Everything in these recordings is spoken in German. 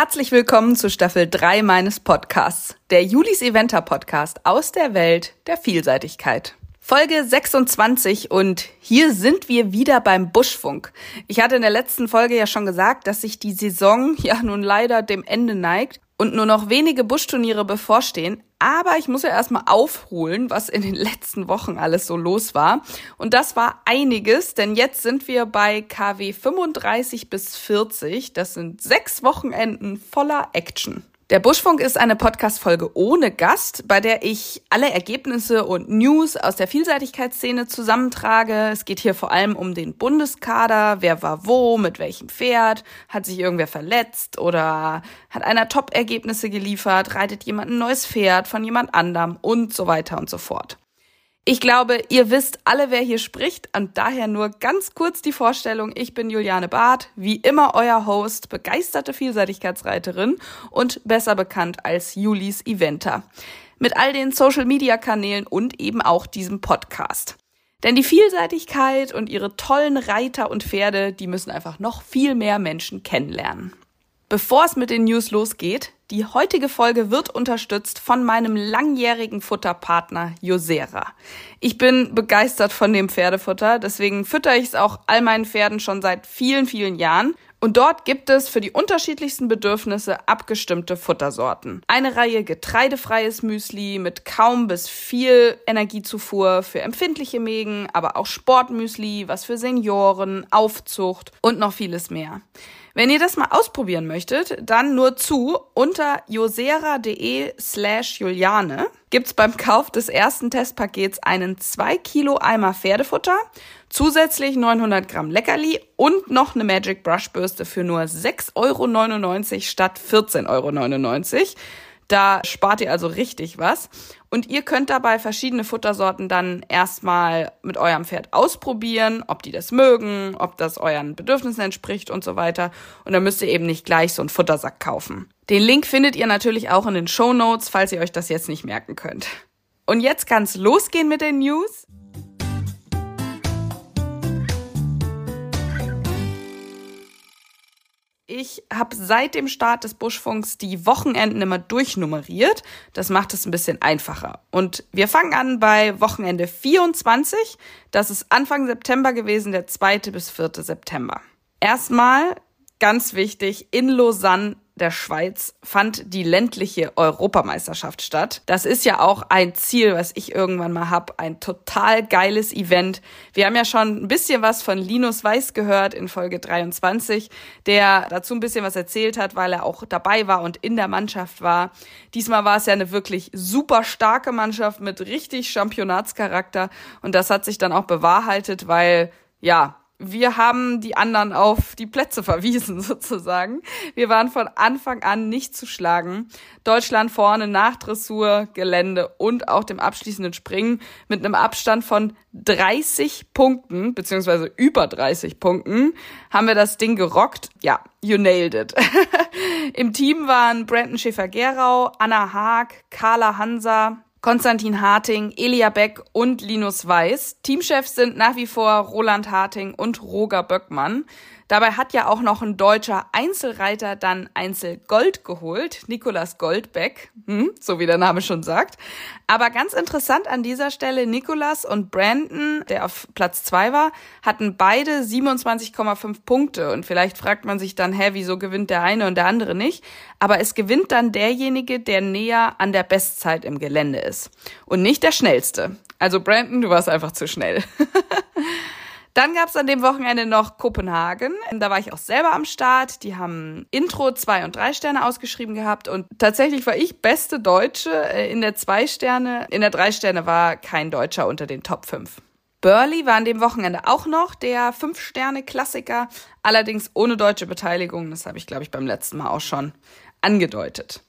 Herzlich willkommen zu Staffel 3 meines Podcasts, der Julis Eventer Podcast aus der Welt der Vielseitigkeit. Folge 26 und hier sind wir wieder beim Buschfunk. Ich hatte in der letzten Folge ja schon gesagt, dass sich die Saison ja nun leider dem Ende neigt und nur noch wenige Buschturniere bevorstehen. Aber ich muss ja erstmal aufholen, was in den letzten Wochen alles so los war. Und das war einiges, denn jetzt sind wir bei KW 35 bis 40. Das sind sechs Wochenenden voller Action. Der Buschfunk ist eine Podcast-Folge ohne Gast, bei der ich alle Ergebnisse und News aus der Vielseitigkeitsszene zusammentrage. Es geht hier vor allem um den Bundeskader, wer war wo, mit welchem Pferd, hat sich irgendwer verletzt? Oder hat einer Top-Ergebnisse geliefert, reitet jemand ein neues Pferd von jemand anderem? Und so weiter und so fort. Ich glaube, ihr wisst alle, wer hier spricht und daher nur ganz kurz die Vorstellung. Ich bin Juliane Barth, wie immer euer Host, begeisterte Vielseitigkeitsreiterin und besser bekannt als Julis Eventer. Mit all den Social-Media-Kanälen und eben auch diesem Podcast. Denn die Vielseitigkeit und ihre tollen Reiter und Pferde, die müssen einfach noch viel mehr Menschen kennenlernen. Bevor es mit den News losgeht, die heutige Folge wird unterstützt von meinem langjährigen Futterpartner Josera. Ich bin begeistert von dem Pferdefutter, deswegen fütter ich es auch all meinen Pferden schon seit vielen, vielen Jahren. Und dort gibt es für die unterschiedlichsten Bedürfnisse abgestimmte Futtersorten. Eine Reihe getreidefreies Müsli mit kaum bis viel Energiezufuhr für empfindliche Mägen, aber auch Sportmüsli, was für Senioren, Aufzucht und noch vieles mehr. Wenn ihr das mal ausprobieren möchtet, dann nur zu unter josera.de slash Juliane gibt's beim Kauf des ersten Testpakets einen 2 Kilo Eimer Pferdefutter, zusätzlich 900 Gramm Leckerli und noch eine Magic Brush Bürste für nur 6,99 Euro statt 14,99 Euro. Da spart ihr also richtig was. Und ihr könnt dabei verschiedene Futtersorten dann erstmal mit eurem Pferd ausprobieren, ob die das mögen, ob das euren Bedürfnissen entspricht und so weiter. Und dann müsst ihr eben nicht gleich so einen Futtersack kaufen. Den Link findet ihr natürlich auch in den Show Notes, falls ihr euch das jetzt nicht merken könnt. Und jetzt kann's losgehen mit den News. Ich habe seit dem Start des Buschfunks die Wochenenden immer durchnummeriert. Das macht es ein bisschen einfacher. Und wir fangen an bei Wochenende 24. Das ist Anfang September gewesen, der 2. bis 4. September. Erstmal ganz wichtig, in Lausanne der Schweiz fand die ländliche Europameisterschaft statt. Das ist ja auch ein Ziel, was ich irgendwann mal hab, ein total geiles Event. Wir haben ja schon ein bisschen was von Linus Weiß gehört in Folge 23, der dazu ein bisschen was erzählt hat, weil er auch dabei war und in der Mannschaft war. Diesmal war es ja eine wirklich super starke Mannschaft mit richtig Championatscharakter und das hat sich dann auch bewahrheitet, weil ja, wir haben die anderen auf die Plätze verwiesen, sozusagen. Wir waren von Anfang an nicht zu schlagen. Deutschland vorne nach Dressur, Gelände und auch dem abschließenden Springen mit einem Abstand von 30 Punkten, beziehungsweise über 30 Punkten, haben wir das Ding gerockt. Ja, you nailed it. Im Team waren Brandon Schäfer-Gerau, Anna Haag, Carla Hansa, Konstantin Harting, Elia Beck und Linus Weiß. Teamchefs sind nach wie vor Roland Harting und Roger Böckmann. Dabei hat ja auch noch ein deutscher Einzelreiter dann Einzelgold geholt, Nikolas Goldbeck, hm, so wie der Name schon sagt. Aber ganz interessant an dieser Stelle, Nikolas und Brandon, der auf Platz zwei war, hatten beide 27,5 Punkte. Und vielleicht fragt man sich dann, hä, wieso gewinnt der eine und der andere nicht? Aber es gewinnt dann derjenige, der näher an der Bestzeit im Gelände ist. Und nicht der schnellste. Also Brandon, du warst einfach zu schnell. Dann gab es an dem Wochenende noch Kopenhagen. Da war ich auch selber am Start. Die haben Intro zwei und drei Sterne ausgeschrieben gehabt und tatsächlich war ich beste Deutsche äh, in der zwei Sterne. In der drei Sterne war kein Deutscher unter den Top 5. Burley war an dem Wochenende auch noch der Fünf-Sterne-Klassiker, allerdings ohne deutsche Beteiligung. Das habe ich, glaube ich, beim letzten Mal auch schon angedeutet.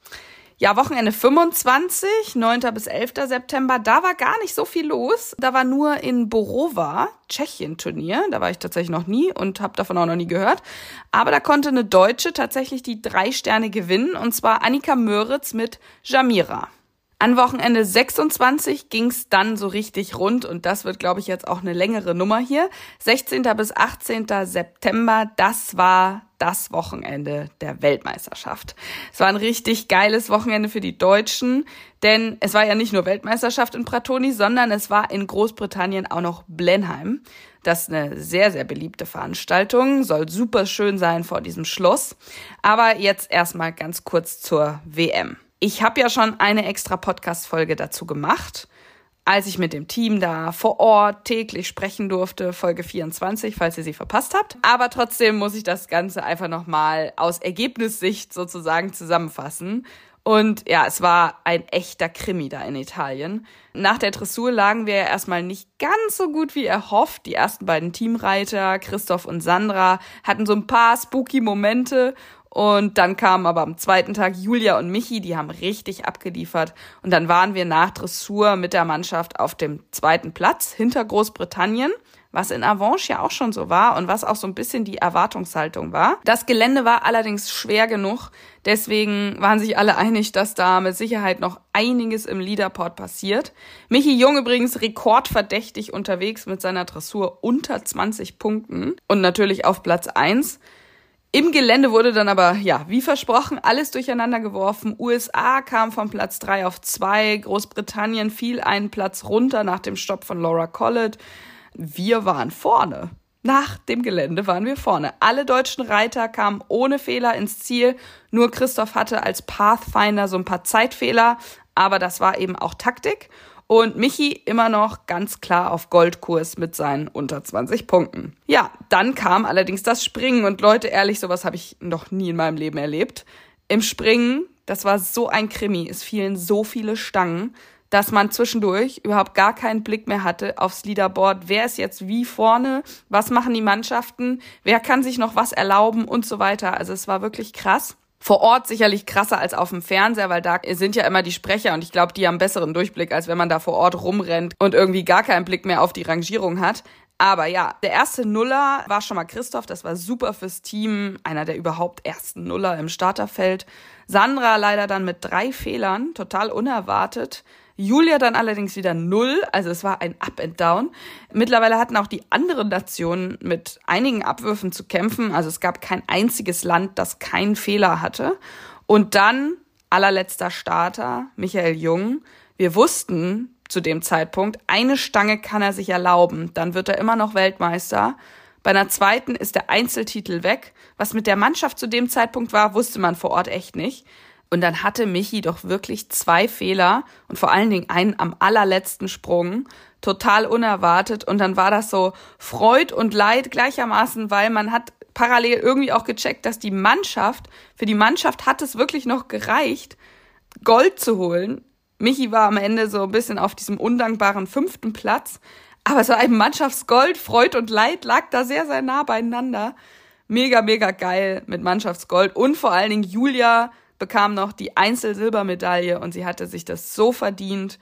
Ja, Wochenende 25, 9. bis 11. September, da war gar nicht so viel los. Da war nur in Borova, Tschechien-Turnier. Da war ich tatsächlich noch nie und habe davon auch noch nie gehört. Aber da konnte eine Deutsche tatsächlich die drei Sterne gewinnen, und zwar Annika Möritz mit Jamira. An Wochenende 26 ging's dann so richtig rund und das wird, glaube ich, jetzt auch eine längere Nummer hier. 16. bis 18. September, das war das Wochenende der Weltmeisterschaft. Es war ein richtig geiles Wochenende für die Deutschen, denn es war ja nicht nur Weltmeisterschaft in Pratoni, sondern es war in Großbritannien auch noch Blenheim. Das ist eine sehr, sehr beliebte Veranstaltung, soll super schön sein vor diesem Schloss. Aber jetzt erstmal ganz kurz zur WM. Ich habe ja schon eine extra Podcast-Folge dazu gemacht, als ich mit dem Team da vor Ort täglich sprechen durfte, Folge 24, falls ihr sie verpasst habt. Aber trotzdem muss ich das Ganze einfach nochmal aus Ergebnissicht sozusagen zusammenfassen. Und ja, es war ein echter Krimi da in Italien. Nach der Dressur lagen wir ja erstmal nicht ganz so gut wie erhofft. Die ersten beiden Teamreiter, Christoph und Sandra, hatten so ein paar spooky Momente und dann kamen aber am zweiten Tag Julia und Michi, die haben richtig abgeliefert. Und dann waren wir nach Dressur mit der Mannschaft auf dem zweiten Platz hinter Großbritannien, was in Avanche ja auch schon so war und was auch so ein bisschen die Erwartungshaltung war. Das Gelände war allerdings schwer genug. Deswegen waren sich alle einig, dass da mit Sicherheit noch einiges im Leaderport passiert. Michi Jung übrigens rekordverdächtig unterwegs mit seiner Dressur unter 20 Punkten und natürlich auf Platz 1. Im Gelände wurde dann aber, ja, wie versprochen, alles durcheinander geworfen. USA kam von Platz 3 auf 2, Großbritannien fiel einen Platz runter nach dem Stopp von Laura Collett. Wir waren vorne. Nach dem Gelände waren wir vorne. Alle deutschen Reiter kamen ohne Fehler ins Ziel. Nur Christoph hatte als Pathfinder so ein paar Zeitfehler, aber das war eben auch Taktik. Und Michi immer noch ganz klar auf Goldkurs mit seinen unter 20 Punkten. Ja, dann kam allerdings das Springen und Leute, ehrlich, sowas habe ich noch nie in meinem Leben erlebt. Im Springen, das war so ein Krimi, es fielen so viele Stangen, dass man zwischendurch überhaupt gar keinen Blick mehr hatte aufs Leaderboard. Wer ist jetzt wie vorne? Was machen die Mannschaften? Wer kann sich noch was erlauben und so weiter? Also es war wirklich krass vor Ort sicherlich krasser als auf dem Fernseher, weil da sind ja immer die Sprecher und ich glaube, die haben besseren Durchblick, als wenn man da vor Ort rumrennt und irgendwie gar keinen Blick mehr auf die Rangierung hat. Aber ja, der erste Nuller war schon mal Christoph, das war super fürs Team, einer der überhaupt ersten Nuller im Starterfeld. Sandra leider dann mit drei Fehlern, total unerwartet. Julia dann allerdings wieder null, also es war ein Up and Down. Mittlerweile hatten auch die anderen Nationen mit einigen Abwürfen zu kämpfen, also es gab kein einziges Land, das keinen Fehler hatte. Und dann allerletzter Starter, Michael Jung. Wir wussten zu dem Zeitpunkt, eine Stange kann er sich erlauben, dann wird er immer noch Weltmeister. Bei einer zweiten ist der Einzeltitel weg. Was mit der Mannschaft zu dem Zeitpunkt war, wusste man vor Ort echt nicht. Und dann hatte Michi doch wirklich zwei Fehler und vor allen Dingen einen am allerletzten Sprung. Total unerwartet. Und dann war das so Freud und Leid gleichermaßen, weil man hat parallel irgendwie auch gecheckt, dass die Mannschaft, für die Mannschaft hat es wirklich noch gereicht, Gold zu holen. Michi war am Ende so ein bisschen auf diesem undankbaren fünften Platz. Aber so ein Mannschaftsgold, Freud und Leid lag da sehr, sehr nah beieinander. Mega, mega geil mit Mannschaftsgold. Und vor allen Dingen Julia bekam noch die Einzelsilbermedaille und sie hatte sich das so verdient.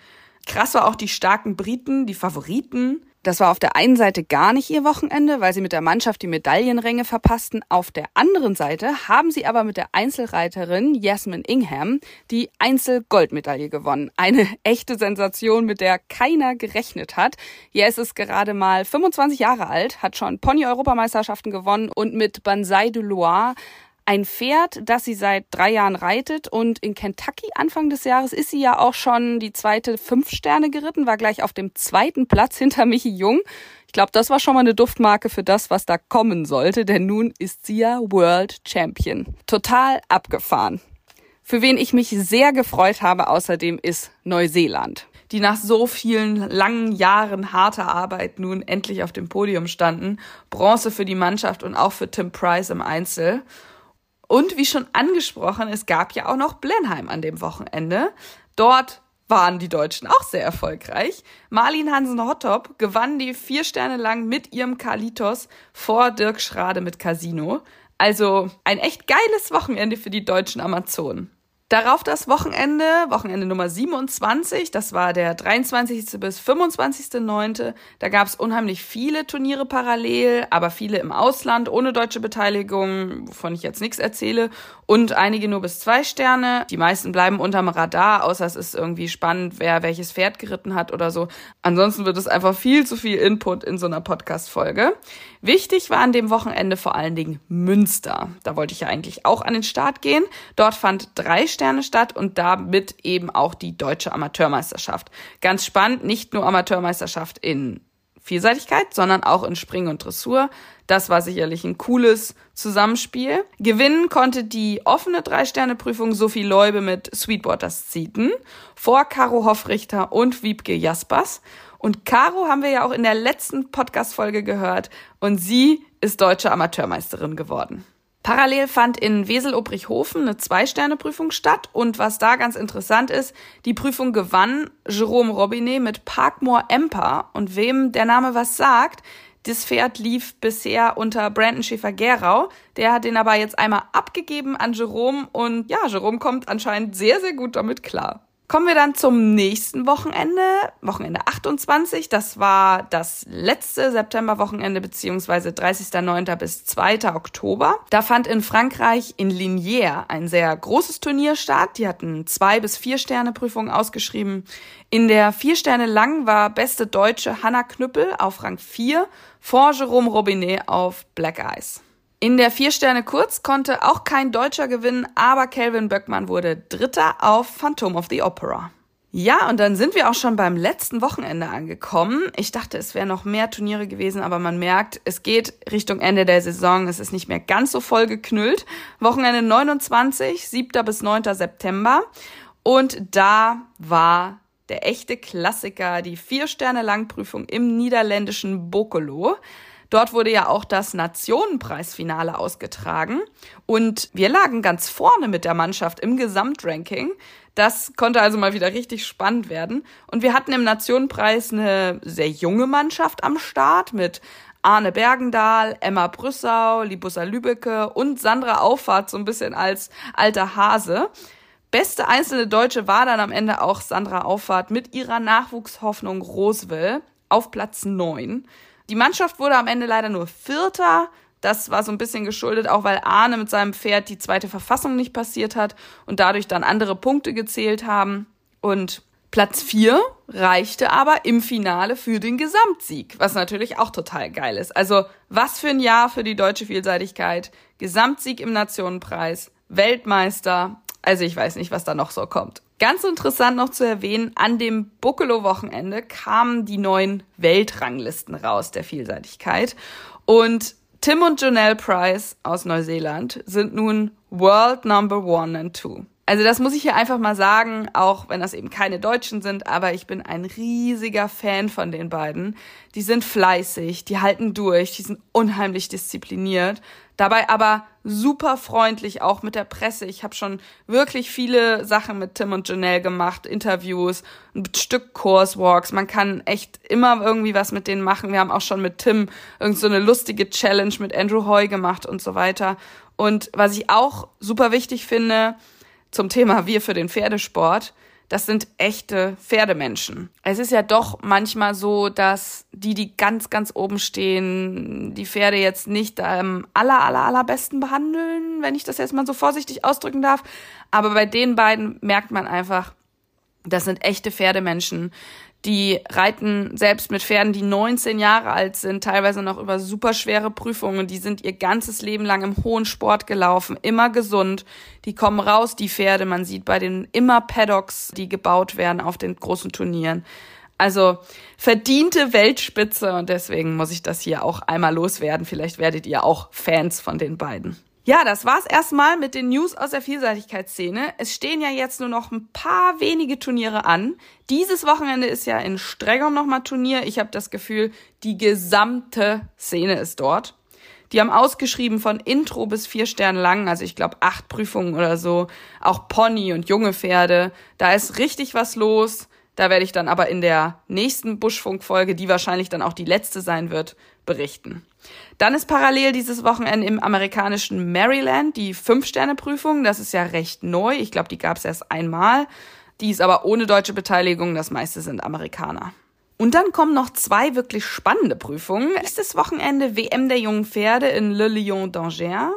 Krass war auch die starken Briten, die Favoriten. Das war auf der einen Seite gar nicht ihr Wochenende, weil sie mit der Mannschaft die Medaillenränge verpassten. Auf der anderen Seite haben sie aber mit der Einzelreiterin Jasmine Ingham die Einzelgoldmedaille gewonnen. Eine echte Sensation, mit der keiner gerechnet hat. Jess ist gerade mal 25 Jahre alt, hat schon Pony-Europameisterschaften gewonnen und mit Banzai de Loire ein Pferd, das sie seit drei Jahren reitet und in Kentucky Anfang des Jahres ist sie ja auch schon die zweite fünf Sterne geritten, war gleich auf dem zweiten Platz hinter Michi Jung. Ich glaube, das war schon mal eine Duftmarke für das, was da kommen sollte, denn nun ist sie ja World Champion. Total abgefahren. Für wen ich mich sehr gefreut habe außerdem ist Neuseeland die nach so vielen langen Jahren harter Arbeit nun endlich auf dem Podium standen. Bronze für die Mannschaft und auch für Tim Price im Einzel. Und wie schon angesprochen, es gab ja auch noch Blenheim an dem Wochenende. Dort waren die Deutschen auch sehr erfolgreich. Marlin Hansen-Hottop gewann die vier Sterne lang mit ihrem Kalitos vor Dirk Schrade mit Casino. Also ein echt geiles Wochenende für die deutschen Amazonen. Darauf das Wochenende, Wochenende Nummer 27, das war der 23. bis 25.9. Da gab es unheimlich viele Turniere parallel, aber viele im Ausland ohne deutsche Beteiligung, wovon ich jetzt nichts erzähle, und einige nur bis zwei Sterne. Die meisten bleiben unterm Radar, außer es ist irgendwie spannend, wer welches Pferd geritten hat oder so. Ansonsten wird es einfach viel zu viel Input in so einer Podcast-Folge. Wichtig war an dem Wochenende vor allen Dingen Münster. Da wollte ich ja eigentlich auch an den Start gehen. Dort fand drei Sterne statt und damit eben auch die deutsche Amateurmeisterschaft. Ganz spannend, nicht nur Amateurmeisterschaft in Vielseitigkeit, sondern auch in Springen und Dressur. Das war sicherlich ein cooles Zusammenspiel. Gewinnen konnte die offene Drei-Sterne-Prüfung Sophie Leube mit Sweetwaters Zieten vor Caro Hoffrichter und Wiebke Jaspers. Und Caro haben wir ja auch in der letzten Podcast-Folge gehört und sie ist deutsche Amateurmeisterin geworden. Parallel fand in Wesel-Obrichhofen eine Zwei-Sterne-Prüfung statt und was da ganz interessant ist, die Prüfung gewann Jerome Robinet mit Parkmore Emper und wem der Name was sagt, das Pferd lief bisher unter Brandon Schäfer-Gerau. Der hat den aber jetzt einmal abgegeben an Jerome und ja, Jerome kommt anscheinend sehr, sehr gut damit klar. Kommen wir dann zum nächsten Wochenende, Wochenende 28. Das war das letzte Septemberwochenende beziehungsweise 30.09. bis 2. Oktober. Da fand in Frankreich in Liniers ein sehr großes Turnier statt. Die hatten zwei bis vier Sterne Prüfungen ausgeschrieben. In der vier Sterne lang war beste Deutsche Hanna Knüppel auf Rang 4 vor Jerome Robinet auf Black Eyes. In der Vier-Sterne Kurz konnte auch kein Deutscher gewinnen, aber Calvin Böckmann wurde Dritter auf Phantom of the Opera. Ja, und dann sind wir auch schon beim letzten Wochenende angekommen. Ich dachte, es wären noch mehr Turniere gewesen, aber man merkt, es geht Richtung Ende der Saison. Es ist nicht mehr ganz so voll geknüllt. Wochenende 29, 7. bis 9. September. Und da war der echte Klassiker, die Vier-Sterne-Langprüfung im niederländischen Bokolo. Dort wurde ja auch das Nationenpreisfinale ausgetragen und wir lagen ganz vorne mit der Mannschaft im Gesamtranking. Das konnte also mal wieder richtig spannend werden. Und wir hatten im Nationenpreis eine sehr junge Mannschaft am Start mit Arne Bergendahl, Emma Brüssau, Libussa Lübecke und Sandra Auffahrt so ein bisschen als alter Hase. Beste einzelne Deutsche war dann am Ende auch Sandra Auffahrt mit ihrer Nachwuchshoffnung Roswell auf Platz neun. Die Mannschaft wurde am Ende leider nur Vierter. Das war so ein bisschen geschuldet, auch weil Arne mit seinem Pferd die zweite Verfassung nicht passiert hat und dadurch dann andere Punkte gezählt haben. Und Platz vier reichte aber im Finale für den Gesamtsieg, was natürlich auch total geil ist. Also was für ein Jahr für die deutsche Vielseitigkeit. Gesamtsieg im Nationenpreis, Weltmeister. Also ich weiß nicht, was da noch so kommt. Ganz interessant noch zu erwähnen, an dem Buccolo-Wochenende kamen die neuen Weltranglisten raus der Vielseitigkeit. Und Tim und Janelle Price aus Neuseeland sind nun World Number One and Two. Also das muss ich hier einfach mal sagen, auch wenn das eben keine Deutschen sind, aber ich bin ein riesiger Fan von den beiden. Die sind fleißig, die halten durch, die sind unheimlich diszipliniert, dabei aber super freundlich auch mit der Presse. Ich habe schon wirklich viele Sachen mit Tim und Janelle gemacht, Interviews, ein Stück Course-Walks. Man kann echt immer irgendwie was mit denen machen. Wir haben auch schon mit Tim irgend so eine lustige Challenge mit Andrew Hoy gemacht und so weiter. Und was ich auch super wichtig finde, zum Thema Wir für den Pferdesport. Das sind echte Pferdemenschen. Es ist ja doch manchmal so, dass die, die ganz, ganz oben stehen, die Pferde jetzt nicht am aller, aller, allerbesten behandeln, wenn ich das jetzt mal so vorsichtig ausdrücken darf. Aber bei den beiden merkt man einfach, das sind echte Pferdemenschen. Die reiten selbst mit Pferden, die 19 Jahre alt sind, teilweise noch über super schwere Prüfungen. Die sind ihr ganzes Leben lang im hohen Sport gelaufen, immer gesund. Die kommen raus, die Pferde. Man sieht bei den immer Paddocks, die gebaut werden auf den großen Turnieren. Also verdiente Weltspitze und deswegen muss ich das hier auch einmal loswerden. Vielleicht werdet ihr auch Fans von den beiden. Ja, das war's erstmal mit den News aus der Vielseitigkeitsszene. Es stehen ja jetzt nur noch ein paar wenige Turniere an. Dieses Wochenende ist ja in Stregom nochmal Turnier. Ich habe das Gefühl, die gesamte Szene ist dort. Die haben ausgeschrieben von Intro bis vier Sterne lang, also ich glaube acht Prüfungen oder so. Auch Pony und junge Pferde. Da ist richtig was los. Da werde ich dann aber in der nächsten Buschfunk-Folge, die wahrscheinlich dann auch die letzte sein wird, berichten. Dann ist parallel dieses Wochenende im amerikanischen Maryland die Fünf-Sterne-Prüfung. Das ist ja recht neu. Ich glaube, die gab es erst einmal. Die ist aber ohne deutsche Beteiligung. Das meiste sind Amerikaner. Und dann kommen noch zwei wirklich spannende Prüfungen. Nächstes Wochenende WM der jungen Pferde in Le Lion d'Angers.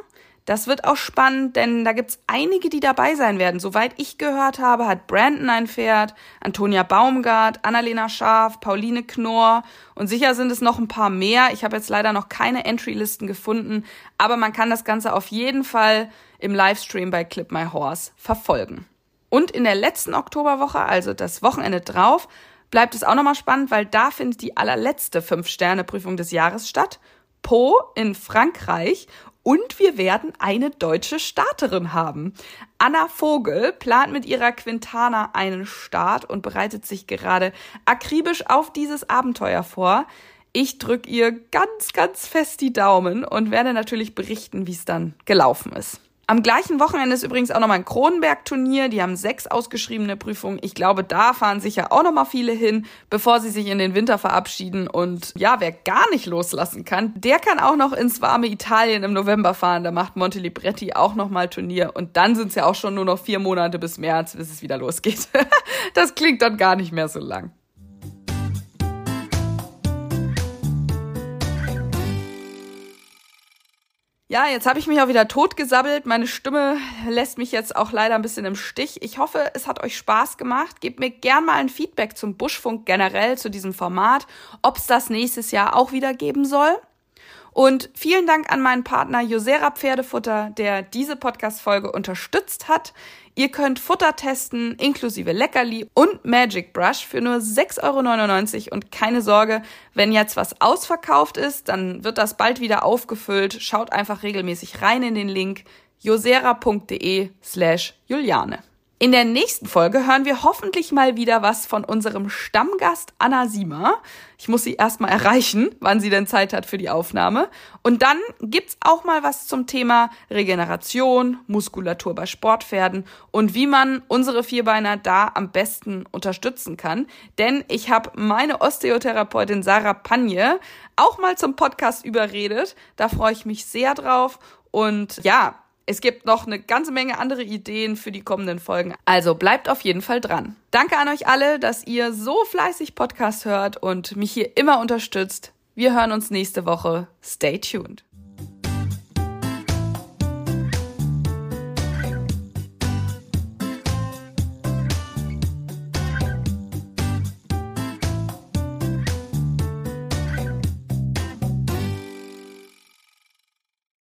Das wird auch spannend, denn da gibt's einige, die dabei sein werden. Soweit ich gehört habe, hat Brandon ein Pferd, Antonia Baumgart, Annalena Scharf, Pauline Knorr und sicher sind es noch ein paar mehr. Ich habe jetzt leider noch keine Entry-Listen gefunden, aber man kann das Ganze auf jeden Fall im Livestream bei Clip My Horse verfolgen. Und in der letzten Oktoberwoche, also das Wochenende drauf, bleibt es auch nochmal spannend, weil da findet die allerletzte Fünf-Sterne-Prüfung des Jahres statt. Po in Frankreich und wir werden eine deutsche Starterin haben. Anna Vogel plant mit ihrer Quintana einen Start und bereitet sich gerade akribisch auf dieses Abenteuer vor. Ich drücke ihr ganz, ganz fest die Daumen und werde natürlich berichten, wie es dann gelaufen ist. Am gleichen Wochenende ist übrigens auch nochmal ein Kronenberg-Turnier. Die haben sechs ausgeschriebene Prüfungen. Ich glaube, da fahren sicher auch nochmal viele hin, bevor sie sich in den Winter verabschieden. Und ja, wer gar nicht loslassen kann, der kann auch noch ins warme Italien im November fahren. Da macht Monte Libretti auch nochmal Turnier. Und dann sind es ja auch schon nur noch vier Monate bis März, bis es wieder losgeht. das klingt dann gar nicht mehr so lang. Ja, jetzt habe ich mich auch wieder totgesabbelt. Meine Stimme lässt mich jetzt auch leider ein bisschen im Stich. Ich hoffe, es hat euch Spaß gemacht. Gebt mir gern mal ein Feedback zum Buschfunk generell, zu diesem Format, ob es das nächstes Jahr auch wieder geben soll. Und vielen Dank an meinen Partner Josera Pferdefutter, der diese Podcast-Folge unterstützt hat. Ihr könnt Futter testen, inklusive Leckerli und Magic Brush für nur 6,99 Euro. Und keine Sorge, wenn jetzt was ausverkauft ist, dann wird das bald wieder aufgefüllt. Schaut einfach regelmäßig rein in den Link josera.de slash Juliane. In der nächsten Folge hören wir hoffentlich mal wieder was von unserem Stammgast Anna Siemer. Ich muss sie erstmal erreichen, wann sie denn Zeit hat für die Aufnahme. Und dann gibt's auch mal was zum Thema Regeneration, Muskulatur bei Sportpferden und wie man unsere Vierbeiner da am besten unterstützen kann. Denn ich habe meine Osteotherapeutin Sarah Panje auch mal zum Podcast überredet. Da freue ich mich sehr drauf. Und ja, es gibt noch eine ganze Menge andere Ideen für die kommenden Folgen. Also bleibt auf jeden Fall dran. Danke an euch alle, dass ihr so fleißig Podcast hört und mich hier immer unterstützt. Wir hören uns nächste Woche. Stay tuned.